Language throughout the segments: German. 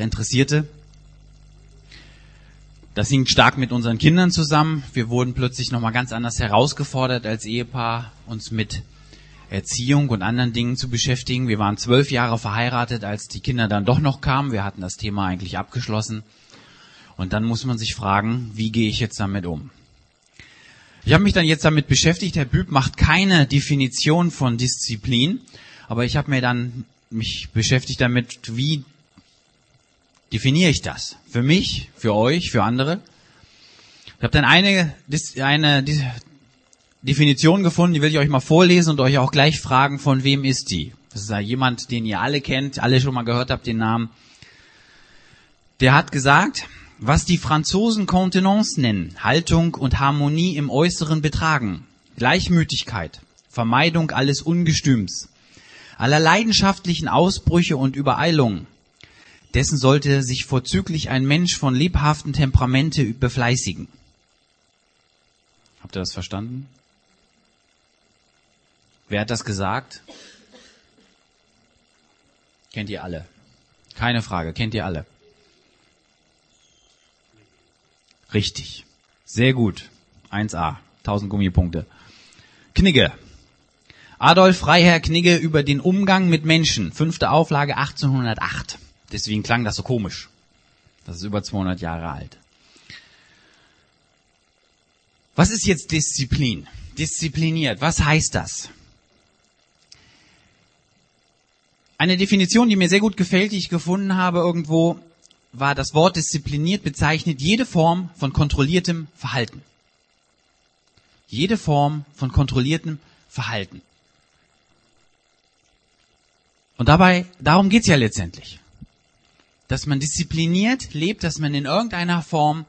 interessierte. Das hing stark mit unseren Kindern zusammen. Wir wurden plötzlich nochmal ganz anders herausgefordert als Ehepaar, uns mit Erziehung und anderen Dingen zu beschäftigen. Wir waren zwölf Jahre verheiratet, als die Kinder dann doch noch kamen. Wir hatten das Thema eigentlich abgeschlossen. Und dann muss man sich fragen, wie gehe ich jetzt damit um? Ich habe mich dann jetzt damit beschäftigt. Herr Büb macht keine Definition von Disziplin, aber ich habe mir dann mich beschäftigt damit, wie definiere ich das? Für mich, für euch, für andere? Ich habe dann eine, eine Definition gefunden, die will ich euch mal vorlesen und euch auch gleich fragen, von wem ist die? Das ist ja jemand, den ihr alle kennt, alle schon mal gehört habt, den Namen. Der hat gesagt, was die Franzosen Contenance nennen, Haltung und Harmonie im Äußeren betragen, Gleichmütigkeit, Vermeidung alles Ungestüms, aller leidenschaftlichen Ausbrüche und Übereilungen, dessen sollte sich vorzüglich ein Mensch von lebhaften Temperamente befleißigen. Habt ihr das verstanden? Wer hat das gesagt? Kennt ihr alle. Keine Frage, kennt ihr alle. Richtig. Sehr gut. 1a. 1000 Gummipunkte. Knigge. Adolf Freiherr Knigge über den Umgang mit Menschen. Fünfte Auflage 1808. Deswegen klang das so komisch. Das ist über 200 Jahre alt. Was ist jetzt Disziplin? Diszipliniert. Was heißt das? Eine Definition, die mir sehr gut gefällt, die ich gefunden habe irgendwo, war das Wort diszipliniert bezeichnet jede Form von kontrolliertem Verhalten. Jede Form von kontrolliertem Verhalten. Und dabei, darum geht's ja letztendlich. Dass man diszipliniert lebt, dass man in irgendeiner Form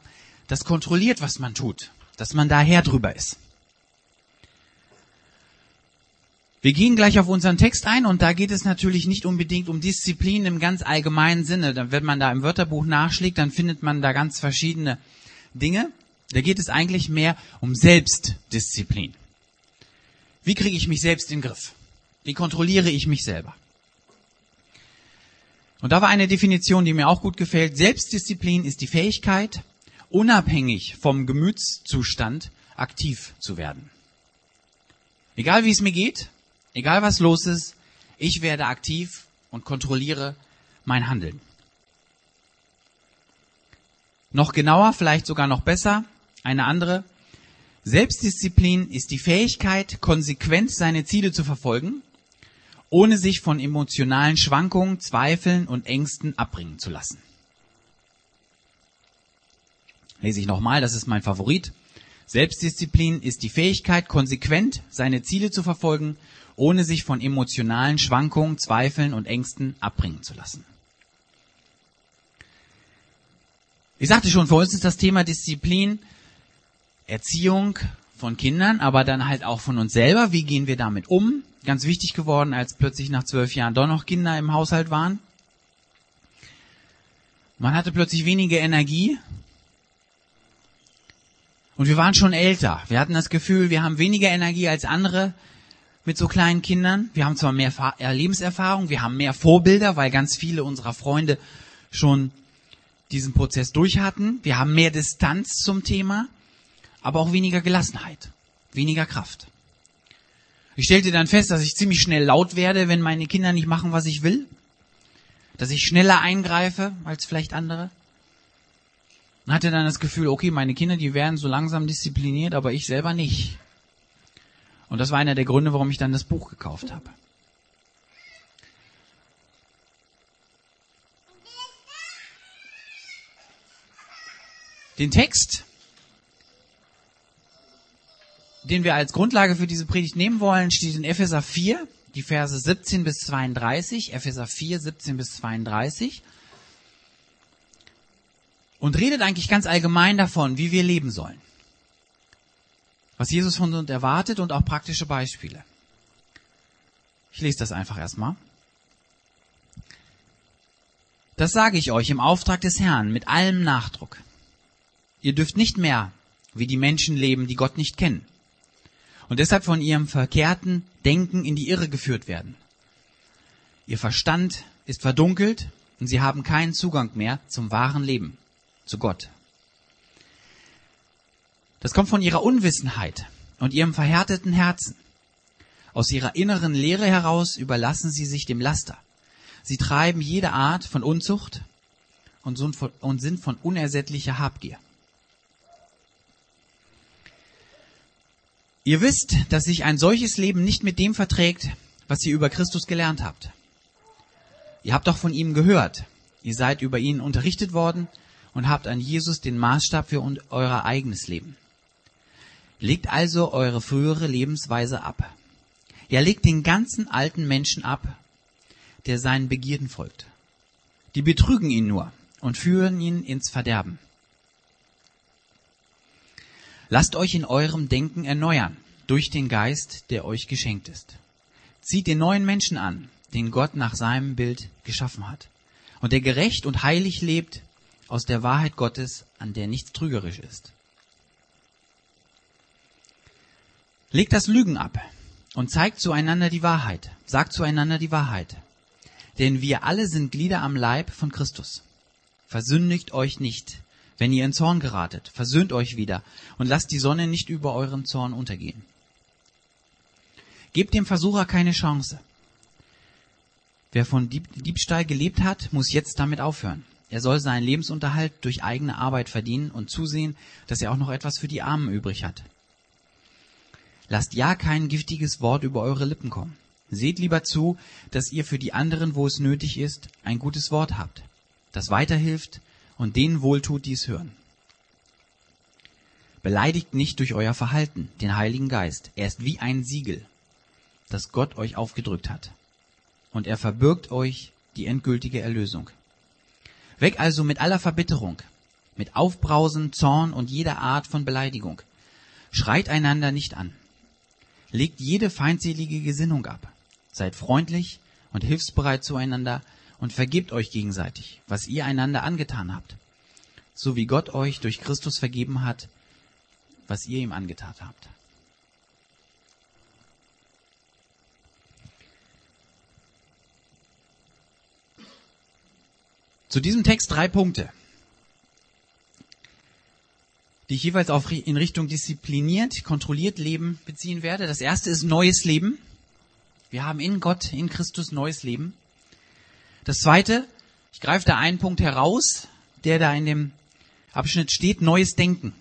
das kontrolliert, was man tut. Dass man daher drüber ist. Wir gehen gleich auf unseren Text ein und da geht es natürlich nicht unbedingt um Disziplin im ganz allgemeinen Sinne. Wenn man da im Wörterbuch nachschlägt, dann findet man da ganz verschiedene Dinge. Da geht es eigentlich mehr um Selbstdisziplin. Wie kriege ich mich selbst in den Griff? Wie kontrolliere ich mich selber? Und da war eine Definition, die mir auch gut gefällt. Selbstdisziplin ist die Fähigkeit, unabhängig vom Gemütszustand aktiv zu werden. Egal wie es mir geht, Egal was los ist, ich werde aktiv und kontrolliere mein Handeln. Noch genauer, vielleicht sogar noch besser, eine andere. Selbstdisziplin ist die Fähigkeit, konsequent seine Ziele zu verfolgen, ohne sich von emotionalen Schwankungen, Zweifeln und Ängsten abbringen zu lassen. Lese ich nochmal, das ist mein Favorit. Selbstdisziplin ist die Fähigkeit, konsequent seine Ziele zu verfolgen, ohne sich von emotionalen Schwankungen, Zweifeln und Ängsten abbringen zu lassen. Ich sagte schon, für uns ist das Thema Disziplin, Erziehung von Kindern, aber dann halt auch von uns selber. Wie gehen wir damit um? Ganz wichtig geworden, als plötzlich nach zwölf Jahren doch noch Kinder im Haushalt waren. Man hatte plötzlich weniger Energie. Und wir waren schon älter. Wir hatten das Gefühl, wir haben weniger Energie als andere mit so kleinen Kindern. Wir haben zwar mehr Lebenserfahrung, wir haben mehr Vorbilder, weil ganz viele unserer Freunde schon diesen Prozess durch hatten. Wir haben mehr Distanz zum Thema, aber auch weniger Gelassenheit, weniger Kraft. Ich stellte dann fest, dass ich ziemlich schnell laut werde, wenn meine Kinder nicht machen, was ich will. Dass ich schneller eingreife als vielleicht andere. Und hatte dann das Gefühl, okay, meine Kinder, die werden so langsam diszipliniert, aber ich selber nicht. Und das war einer der Gründe, warum ich dann das Buch gekauft habe. Den Text, den wir als Grundlage für diese Predigt nehmen wollen, steht in Epheser 4, die Verse 17 bis 32, Epheser 4, 17 bis 32, und redet eigentlich ganz allgemein davon, wie wir leben sollen was Jesus von uns erwartet und auch praktische Beispiele. Ich lese das einfach erstmal. Das sage ich euch im Auftrag des Herrn mit allem Nachdruck. Ihr dürft nicht mehr wie die Menschen leben, die Gott nicht kennen und deshalb von ihrem verkehrten Denken in die Irre geführt werden. Ihr Verstand ist verdunkelt, und sie haben keinen Zugang mehr zum wahren Leben, zu Gott. Das kommt von ihrer Unwissenheit und ihrem verhärteten Herzen. Aus ihrer inneren Leere heraus überlassen sie sich dem Laster. Sie treiben jede Art von Unzucht und sind von unersättlicher Habgier. Ihr wisst, dass sich ein solches Leben nicht mit dem verträgt, was ihr über Christus gelernt habt. Ihr habt doch von ihm gehört. Ihr seid über ihn unterrichtet worden und habt an Jesus den Maßstab für euer eigenes Leben. Legt also eure frühere Lebensweise ab. Ja, legt den ganzen alten Menschen ab, der seinen Begierden folgt. Die betrügen ihn nur und führen ihn ins Verderben. Lasst euch in eurem Denken erneuern durch den Geist, der euch geschenkt ist. Zieht den neuen Menschen an, den Gott nach seinem Bild geschaffen hat und der gerecht und heilig lebt aus der Wahrheit Gottes, an der nichts trügerisch ist. Legt das Lügen ab und zeigt zueinander die Wahrheit, sagt zueinander die Wahrheit. Denn wir alle sind Glieder am Leib von Christus. Versündigt euch nicht, wenn ihr in Zorn geratet, versöhnt euch wieder und lasst die Sonne nicht über euren Zorn untergehen. Gebt dem Versucher keine Chance. Wer von Diebstahl gelebt hat, muss jetzt damit aufhören. Er soll seinen Lebensunterhalt durch eigene Arbeit verdienen und zusehen, dass er auch noch etwas für die Armen übrig hat. Lasst ja kein giftiges Wort über eure Lippen kommen. Seht lieber zu, dass ihr für die anderen, wo es nötig ist, ein gutes Wort habt, das weiterhilft und denen wohltut, die es hören. Beleidigt nicht durch euer Verhalten den Heiligen Geist. Er ist wie ein Siegel, das Gott euch aufgedrückt hat. Und er verbirgt euch die endgültige Erlösung. Weg also mit aller Verbitterung, mit Aufbrausen, Zorn und jeder Art von Beleidigung. Schreit einander nicht an. Legt jede feindselige Gesinnung ab. Seid freundlich und hilfsbereit zueinander, und vergebt euch gegenseitig, was ihr einander angetan habt, so wie Gott euch durch Christus vergeben hat, was ihr ihm angetan habt. Zu diesem Text drei Punkte, die ich jeweils auf in Richtung diszipliniert, kontrolliert Leben beziehen werde. Das erste ist neues Leben. Wir haben in Gott, in Christus neues Leben. Das zweite, ich greife da einen Punkt heraus, der da in dem Abschnitt steht, neues Denken.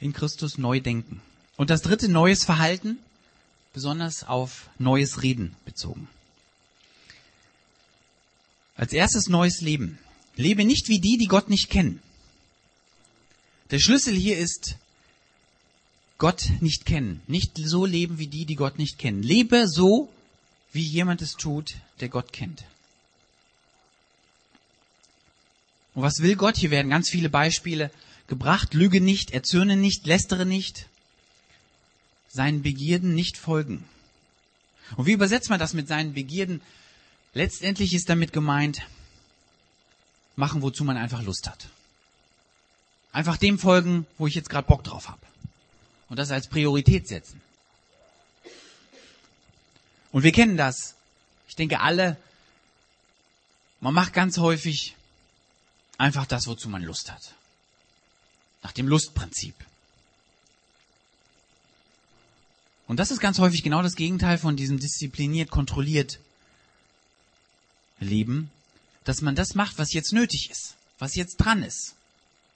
In Christus neu denken. Und das dritte, neues Verhalten, besonders auf neues Reden bezogen. Als erstes neues Leben. Lebe nicht wie die, die Gott nicht kennen. Der Schlüssel hier ist, Gott nicht kennen. Nicht so leben wie die, die Gott nicht kennen. Lebe so, wie jemand es tut, der Gott kennt. Und was will Gott? Hier werden ganz viele Beispiele gebracht. Lüge nicht, erzürne nicht, lästere nicht, seinen Begierden nicht folgen. Und wie übersetzt man das mit seinen Begierden? Letztendlich ist damit gemeint, machen, wozu man einfach Lust hat. Einfach dem folgen, wo ich jetzt gerade Bock drauf habe. Und das als Priorität setzen. Und wir kennen das. Ich denke alle, man macht ganz häufig einfach das, wozu man Lust hat. Nach dem Lustprinzip. Und das ist ganz häufig genau das Gegenteil von diesem diszipliniert, kontrolliert Leben, dass man das macht, was jetzt nötig ist, was jetzt dran ist,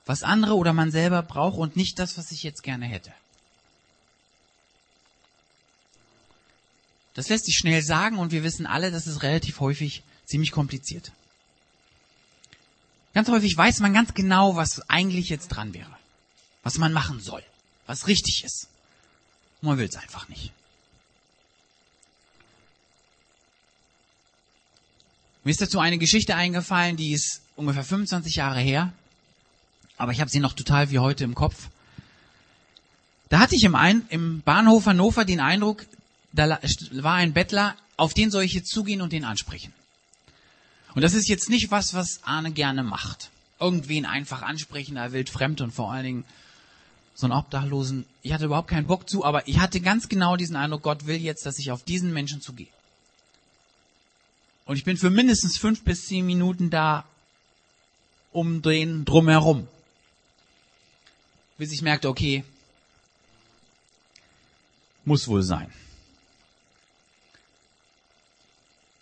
was andere oder man selber braucht und nicht das, was ich jetzt gerne hätte. Das lässt sich schnell sagen und wir wissen alle, das ist relativ häufig ziemlich kompliziert. Ganz häufig weiß man ganz genau, was eigentlich jetzt dran wäre, was man machen soll, was richtig ist. Und man will es einfach nicht. Mir ist dazu eine Geschichte eingefallen, die ist ungefähr 25 Jahre her, aber ich habe sie noch total wie heute im Kopf. Da hatte ich im, ein im Bahnhof Hannover den Eindruck, da war ein Bettler, auf den soll ich jetzt zugehen und den ansprechen. Und das ist jetzt nicht was, was Arne gerne macht. Irgendwen einfach ansprechen, er wild fremd und vor allen Dingen so einen Obdachlosen. Ich hatte überhaupt keinen Bock zu, aber ich hatte ganz genau diesen Eindruck, Gott will jetzt, dass ich auf diesen Menschen zugehe. Und ich bin für mindestens fünf bis zehn Minuten da umdrehen drumherum. Bis ich merkte, okay, muss wohl sein.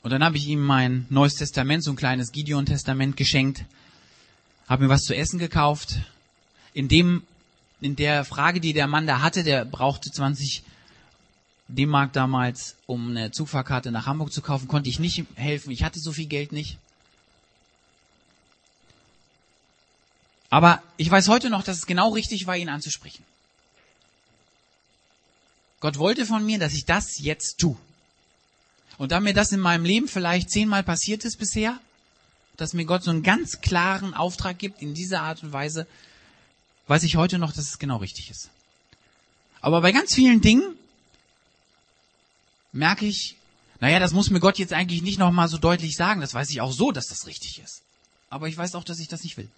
Und dann habe ich ihm mein neues Testament, so ein kleines Gideon-Testament geschenkt, habe mir was zu essen gekauft. In dem, in der Frage, die der Mann da hatte, der brauchte 20 D-Mark damals, um eine Zugfahrkarte nach Hamburg zu kaufen, konnte ich nicht helfen. Ich hatte so viel Geld nicht. Aber ich weiß heute noch, dass es genau richtig war, ihn anzusprechen. Gott wollte von mir, dass ich das jetzt tue. Und da mir das in meinem Leben vielleicht zehnmal passiert ist bisher, dass mir Gott so einen ganz klaren Auftrag gibt in dieser Art und Weise, weiß ich heute noch, dass es genau richtig ist. Aber bei ganz vielen Dingen merke ich, naja, das muss mir Gott jetzt eigentlich nicht nochmal so deutlich sagen. Das weiß ich auch so, dass das richtig ist. Aber ich weiß auch, dass ich das nicht will.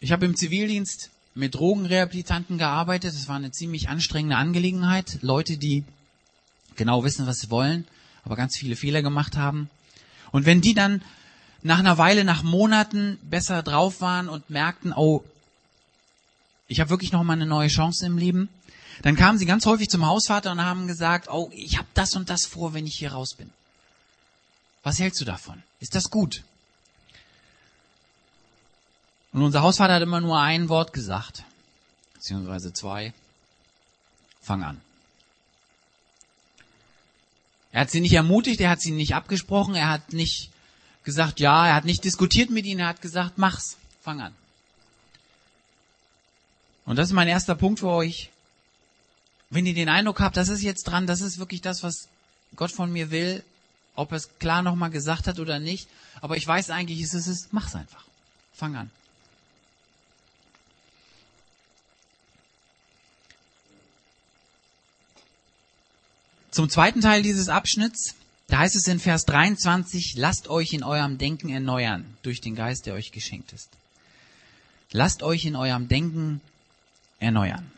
Ich habe im Zivildienst mit Drogenrehabilitanten gearbeitet. Das war eine ziemlich anstrengende Angelegenheit. Leute, die genau wissen, was sie wollen, aber ganz viele Fehler gemacht haben. Und wenn die dann nach einer Weile, nach Monaten besser drauf waren und merkten, oh, ich habe wirklich noch mal eine neue Chance im Leben, dann kamen sie ganz häufig zum Hausvater und haben gesagt, oh, ich habe das und das vor, wenn ich hier raus bin. Was hältst du davon? Ist das gut? Und unser Hausvater hat immer nur ein Wort gesagt, beziehungsweise zwei. Fang an. Er hat sie nicht ermutigt, er hat sie nicht abgesprochen, er hat nicht gesagt, ja, er hat nicht diskutiert mit ihnen, er hat gesagt, mach's, fang an. Und das ist mein erster Punkt für euch. Wenn ihr den Eindruck habt, das ist jetzt dran, das ist wirklich das, was Gott von mir will, ob er es klar nochmal gesagt hat oder nicht, aber ich weiß eigentlich, ist es ist, mach's einfach. Fang an. Zum zweiten Teil dieses Abschnitts, da heißt es in Vers 23, lasst euch in eurem Denken erneuern durch den Geist, der euch geschenkt ist. Lasst euch in eurem Denken erneuern.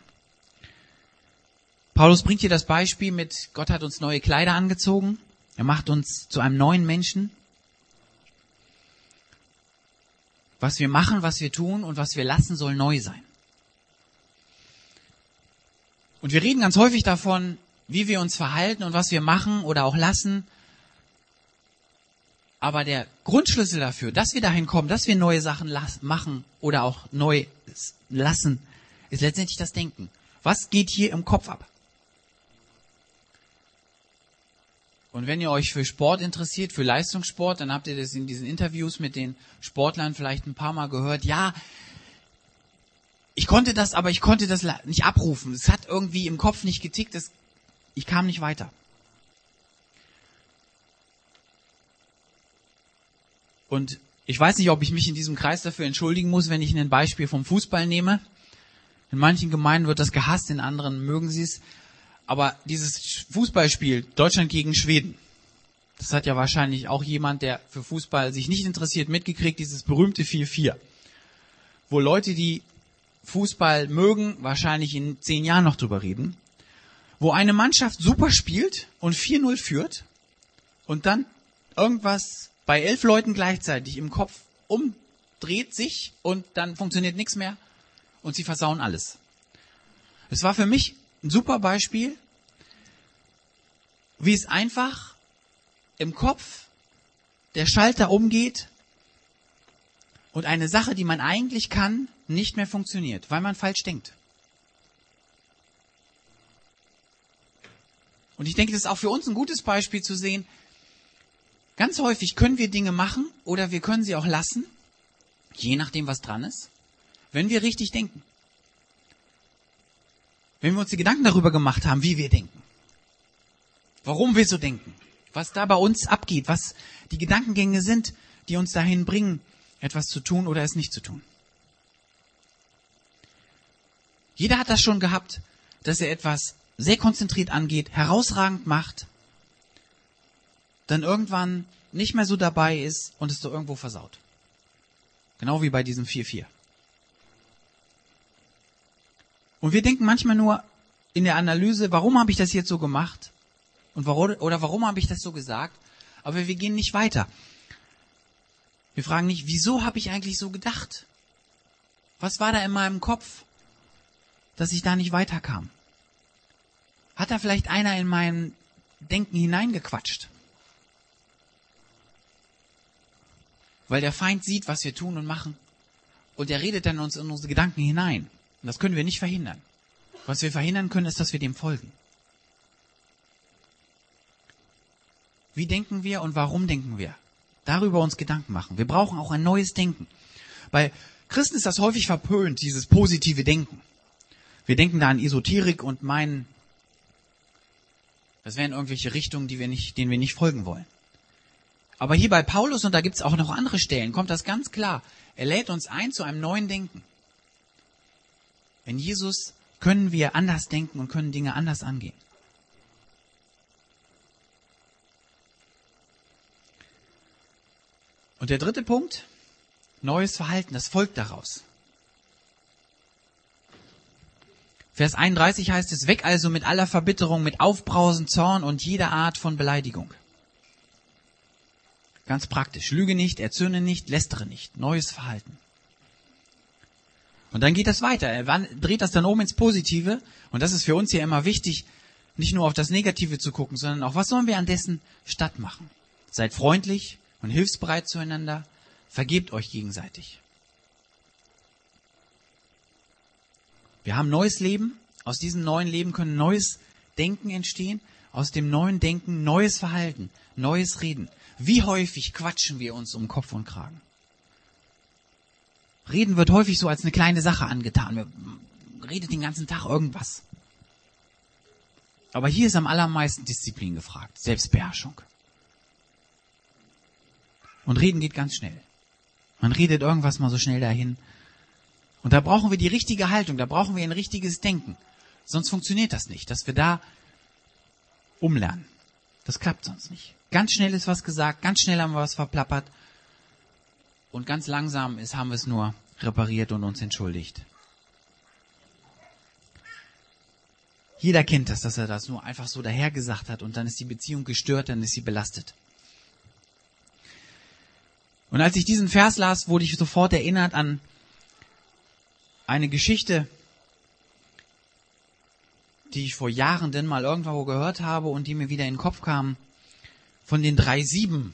Paulus bringt hier das Beispiel mit, Gott hat uns neue Kleider angezogen, er macht uns zu einem neuen Menschen. Was wir machen, was wir tun und was wir lassen, soll neu sein. Und wir reden ganz häufig davon, wie wir uns verhalten und was wir machen oder auch lassen. Aber der Grundschlüssel dafür, dass wir dahin kommen, dass wir neue Sachen machen oder auch neu lassen, ist letztendlich das Denken. Was geht hier im Kopf ab? Und wenn ihr euch für Sport interessiert, für Leistungssport, dann habt ihr das in diesen Interviews mit den Sportlern vielleicht ein paar Mal gehört. Ja, ich konnte das, aber ich konnte das nicht abrufen. Es hat irgendwie im Kopf nicht getickt, es, ich kam nicht weiter. Und ich weiß nicht, ob ich mich in diesem Kreis dafür entschuldigen muss, wenn ich ein Beispiel vom Fußball nehme. In manchen Gemeinden wird das gehasst, in anderen mögen sie es. Aber dieses Fußballspiel Deutschland gegen Schweden, das hat ja wahrscheinlich auch jemand, der für Fußball sich nicht interessiert, mitgekriegt, dieses berühmte 4-4. Wo Leute, die Fußball mögen, wahrscheinlich in zehn Jahren noch drüber reden. Wo eine Mannschaft super spielt und 4-0 führt und dann irgendwas bei elf Leuten gleichzeitig im Kopf umdreht sich und dann funktioniert nichts mehr und sie versauen alles. Es war für mich ein super Beispiel, wie es einfach im Kopf der Schalter umgeht und eine Sache, die man eigentlich kann, nicht mehr funktioniert, weil man falsch denkt. Und ich denke, das ist auch für uns ein gutes Beispiel zu sehen. Ganz häufig können wir Dinge machen oder wir können sie auch lassen, je nachdem, was dran ist wenn wir richtig denken. Wenn wir uns die Gedanken darüber gemacht haben, wie wir denken. Warum wir so denken. Was da bei uns abgeht. Was die Gedankengänge sind, die uns dahin bringen, etwas zu tun oder es nicht zu tun. Jeder hat das schon gehabt, dass er etwas sehr konzentriert angeht, herausragend macht, dann irgendwann nicht mehr so dabei ist und es so irgendwo versaut. Genau wie bei diesem 4-4. Und wir denken manchmal nur, in der Analyse, warum habe ich das jetzt so gemacht? Und warum, oder warum habe ich das so gesagt? Aber wir gehen nicht weiter. Wir fragen nicht, wieso habe ich eigentlich so gedacht? Was war da in meinem Kopf, dass ich da nicht weiterkam? Hat da vielleicht einer in mein Denken hineingequatscht? Weil der Feind sieht, was wir tun und machen. Und er redet dann uns in unsere Gedanken hinein. Und das können wir nicht verhindern. Was wir verhindern können, ist, dass wir dem folgen. Wie denken wir und warum denken wir? Darüber uns Gedanken machen. Wir brauchen auch ein neues Denken. Bei Christen ist das häufig verpönt, dieses positive Denken. Wir denken da an Esoterik und meinen, das wären irgendwelche Richtungen, die wir nicht, denen wir nicht folgen wollen. Aber hier bei Paulus, und da gibt's auch noch andere Stellen, kommt das ganz klar. Er lädt uns ein zu einem neuen Denken. In Jesus können wir anders denken und können Dinge anders angehen. Und der dritte Punkt, neues Verhalten, das folgt daraus. Vers 31 heißt es, weg also mit aller Verbitterung, mit Aufbrausen, Zorn und jeder Art von Beleidigung. Ganz praktisch. Lüge nicht, erzürne nicht, lästere nicht. Neues Verhalten. Und dann geht das weiter. Er dreht das dann um ins Positive. Und das ist für uns ja immer wichtig, nicht nur auf das Negative zu gucken, sondern auch, was sollen wir an dessen statt machen? Seid freundlich, und hilfsbereit zueinander. Vergebt euch gegenseitig. Wir haben neues Leben. Aus diesem neuen Leben können neues Denken entstehen. Aus dem neuen Denken neues Verhalten, neues Reden. Wie häufig quatschen wir uns um Kopf und Kragen? Reden wird häufig so als eine kleine Sache angetan. Wir redet den ganzen Tag irgendwas. Aber hier ist am allermeisten Disziplin gefragt, Selbstbeherrschung. Und reden geht ganz schnell. Man redet irgendwas mal so schnell dahin. Und da brauchen wir die richtige Haltung, da brauchen wir ein richtiges Denken. Sonst funktioniert das nicht, dass wir da umlernen. Das klappt sonst nicht. Ganz schnell ist was gesagt, ganz schnell haben wir was verplappert. Und ganz langsam ist, haben wir es nur repariert und uns entschuldigt. Jeder kennt das, dass er das nur einfach so dahergesagt hat und dann ist die Beziehung gestört, dann ist sie belastet. Und als ich diesen Vers las, wurde ich sofort erinnert an eine Geschichte, die ich vor Jahren denn mal irgendwo gehört habe und die mir wieder in den Kopf kam, von den drei Sieben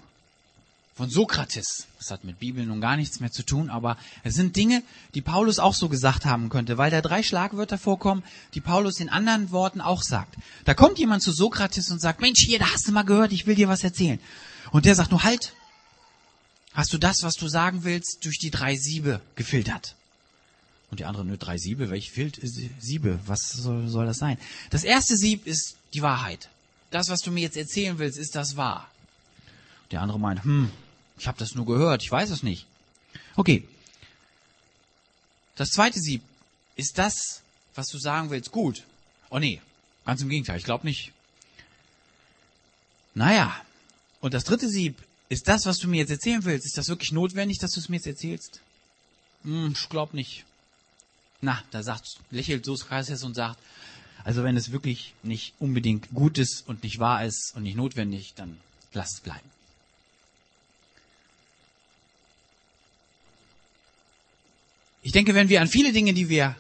von Sokrates. Das hat mit Bibel nun gar nichts mehr zu tun, aber es sind Dinge, die Paulus auch so gesagt haben könnte, weil da drei Schlagwörter vorkommen, die Paulus in anderen Worten auch sagt. Da kommt jemand zu Sokrates und sagt, Mensch, hier, da hast du mal gehört, ich will dir was erzählen. Und der sagt nur, halt, hast du das, was du sagen willst, durch die drei Siebe gefiltert. Und die andere, nur drei Siebe, welche Filt Siebe? Was soll, soll das sein? Das erste Sieb ist die Wahrheit. Das, was du mir jetzt erzählen willst, ist das wahr. Der andere meint, hm, ich habe das nur gehört, ich weiß es nicht. Okay. Das zweite Sieb ist das, was du sagen willst, gut. Oh nee, ganz im Gegenteil, ich glaube nicht. Naja, und das dritte Sieb ist das, was du mir jetzt erzählen willst, ist das wirklich notwendig, dass du es mir jetzt erzählst? Hm, ich glaube nicht. Na, da sagt, lächelt Sokrates und sagt, also wenn es wirklich nicht unbedingt gut ist und nicht wahr ist und nicht notwendig, dann lass es bleiben. Ich denke, wenn wir an viele Dinge, die wir,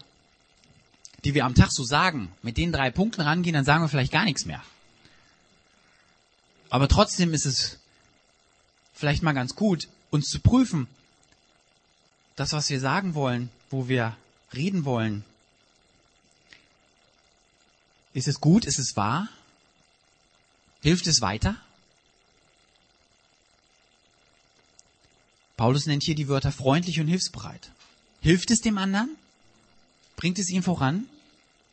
die wir am Tag so sagen, mit den drei Punkten rangehen, dann sagen wir vielleicht gar nichts mehr. Aber trotzdem ist es vielleicht mal ganz gut, uns zu prüfen, das, was wir sagen wollen, wo wir reden wollen, ist es gut, ist es wahr? Hilft es weiter? Paulus nennt hier die Wörter freundlich und hilfsbereit. Hilft es dem anderen? Bringt es ihn voran?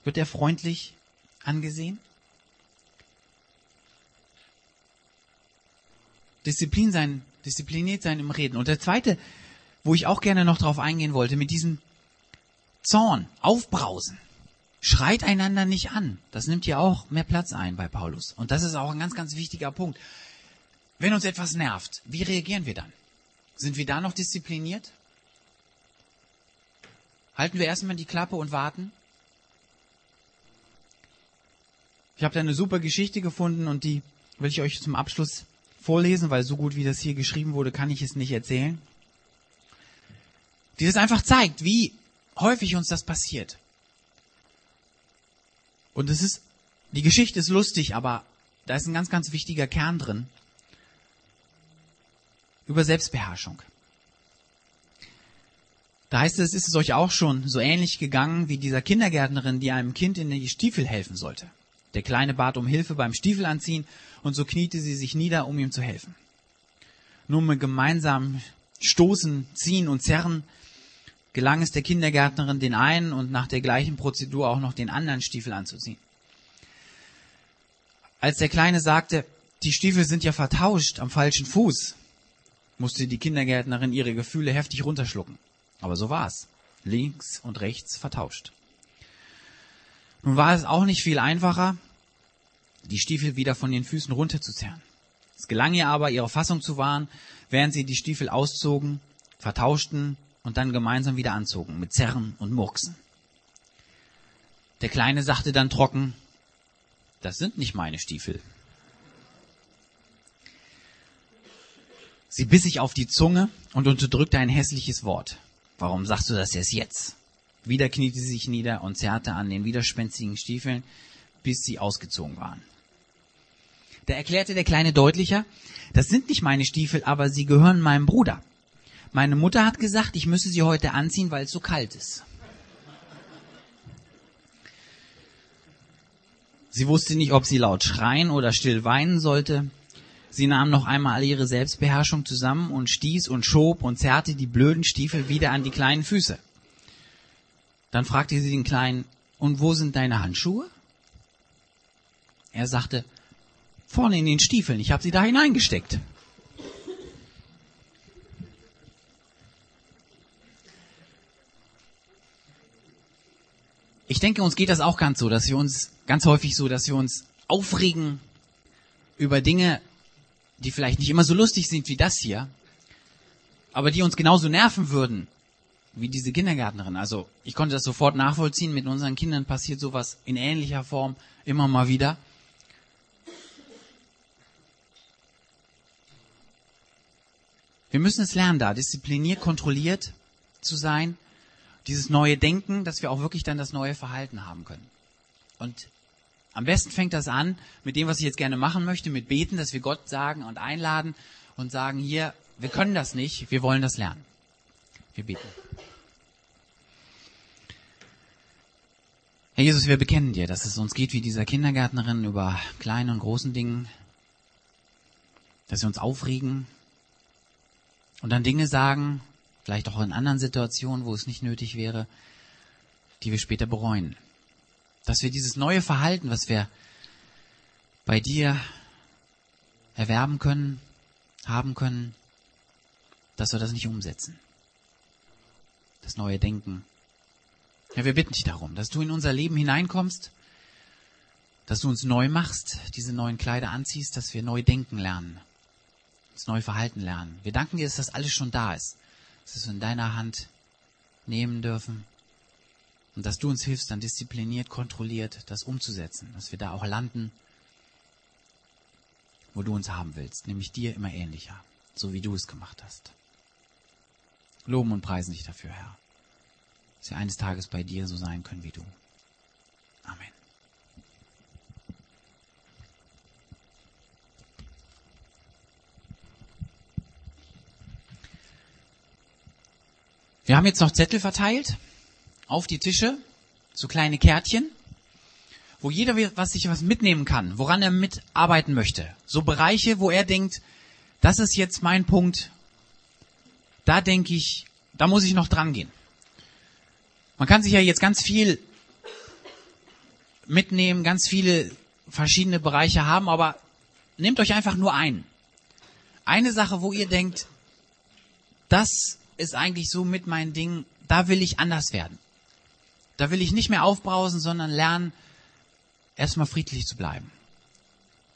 Wird er freundlich angesehen? Disziplin sein, diszipliniert sein im Reden. Und der zweite, wo ich auch gerne noch drauf eingehen wollte, mit diesem Zorn, Aufbrausen. Schreit einander nicht an. Das nimmt ja auch mehr Platz ein bei Paulus. Und das ist auch ein ganz, ganz wichtiger Punkt. Wenn uns etwas nervt, wie reagieren wir dann? Sind wir da noch diszipliniert? Halten wir erstmal die Klappe und warten? Ich habe da eine super Geschichte gefunden und die will ich euch zum Abschluss vorlesen, weil so gut wie das hier geschrieben wurde, kann ich es nicht erzählen. Die das einfach zeigt, wie häufig uns das passiert. Und es ist, die Geschichte ist lustig, aber da ist ein ganz, ganz wichtiger Kern drin. Über Selbstbeherrschung. Da heißt es, ist es euch auch schon so ähnlich gegangen wie dieser Kindergärtnerin, die einem Kind in die Stiefel helfen sollte. Der Kleine bat um Hilfe beim Stiefelanziehen und so kniete sie sich nieder, um ihm zu helfen. Nur mit gemeinsamem Stoßen, Ziehen und Zerren gelang es der Kindergärtnerin, den einen und nach der gleichen Prozedur auch noch den anderen Stiefel anzuziehen. Als der Kleine sagte, die Stiefel sind ja vertauscht am falschen Fuß, musste die Kindergärtnerin ihre Gefühle heftig runterschlucken. Aber so war's. Links und rechts vertauscht. Nun war es auch nicht viel einfacher, die Stiefel wieder von den Füßen runterzuzerren. Es gelang ihr aber, ihre Fassung zu wahren, während sie die Stiefel auszogen, vertauschten und dann gemeinsam wieder anzogen, mit Zerren und Murksen. Der Kleine sagte dann trocken, das sind nicht meine Stiefel. Sie biss sich auf die Zunge und unterdrückte ein hässliches Wort. Warum sagst du das erst jetzt? Wieder kniete sie sich nieder und zerrte an den widerspenstigen Stiefeln, bis sie ausgezogen waren. Da erklärte der Kleine deutlicher, das sind nicht meine Stiefel, aber sie gehören meinem Bruder. Meine Mutter hat gesagt, ich müsse sie heute anziehen, weil es so kalt ist. Sie wusste nicht, ob sie laut schreien oder still weinen sollte. Sie nahm noch einmal all ihre Selbstbeherrschung zusammen und stieß und schob und zerrte die blöden Stiefel wieder an die kleinen Füße. Dann fragte sie den Kleinen, und wo sind deine Handschuhe? Er sagte, vorne in den Stiefeln, ich habe sie da hineingesteckt. Denke, uns geht das auch ganz so, dass wir uns ganz häufig so, dass wir uns aufregen über Dinge, die vielleicht nicht immer so lustig sind wie das hier, aber die uns genauso nerven würden wie diese Kindergärtnerin. Also ich konnte das sofort nachvollziehen. Mit unseren Kindern passiert sowas in ähnlicher Form immer mal wieder. Wir müssen es lernen, da diszipliniert, kontrolliert zu sein. Dieses neue Denken, dass wir auch wirklich dann das neue Verhalten haben können. Und am besten fängt das an mit dem, was ich jetzt gerne machen möchte, mit Beten, dass wir Gott sagen und einladen und sagen, hier, wir können das nicht, wir wollen das lernen. Wir beten. Herr Jesus, wir bekennen dir, dass es uns geht wie dieser Kindergärtnerin über kleine und großen Dingen, dass wir uns aufregen und dann Dinge sagen, vielleicht auch in anderen Situationen, wo es nicht nötig wäre, die wir später bereuen. Dass wir dieses neue Verhalten, was wir bei dir erwerben können, haben können, dass wir das nicht umsetzen. Das neue Denken, ja, wir bitten dich darum, dass du in unser Leben hineinkommst, dass du uns neu machst, diese neuen Kleider anziehst, dass wir neu denken lernen, das neue Verhalten lernen. Wir danken dir, dass das alles schon da ist, dass wir es in deiner Hand nehmen dürfen und dass du uns hilfst, dann diszipliniert, kontrolliert das umzusetzen, dass wir da auch landen, wo du uns haben willst, nämlich dir immer ähnlicher, so wie du es gemacht hast. Loben und preisen dich dafür, Herr dass wir eines Tages bei dir so sein können wie du. Amen. Wir haben jetzt noch Zettel verteilt auf die Tische, so kleine Kärtchen, wo jeder was sich was mitnehmen kann, woran er mitarbeiten möchte. So Bereiche, wo er denkt, das ist jetzt mein Punkt, da denke ich, da muss ich noch dran gehen. Man kann sich ja jetzt ganz viel mitnehmen, ganz viele verschiedene Bereiche haben, aber nehmt euch einfach nur einen. Eine Sache, wo ihr denkt, das ist eigentlich so mit meinem Ding, da will ich anders werden. Da will ich nicht mehr aufbrausen, sondern lernen, erstmal friedlich zu bleiben.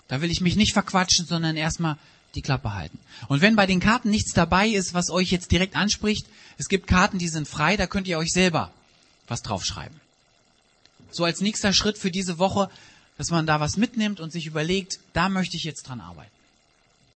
Da will ich mich nicht verquatschen, sondern erstmal die Klappe halten. Und wenn bei den Karten nichts dabei ist, was euch jetzt direkt anspricht, es gibt Karten, die sind frei, da könnt ihr euch selber was draufschreiben. So als nächster Schritt für diese Woche dass man da was mitnimmt und sich überlegt, da möchte ich jetzt dran arbeiten.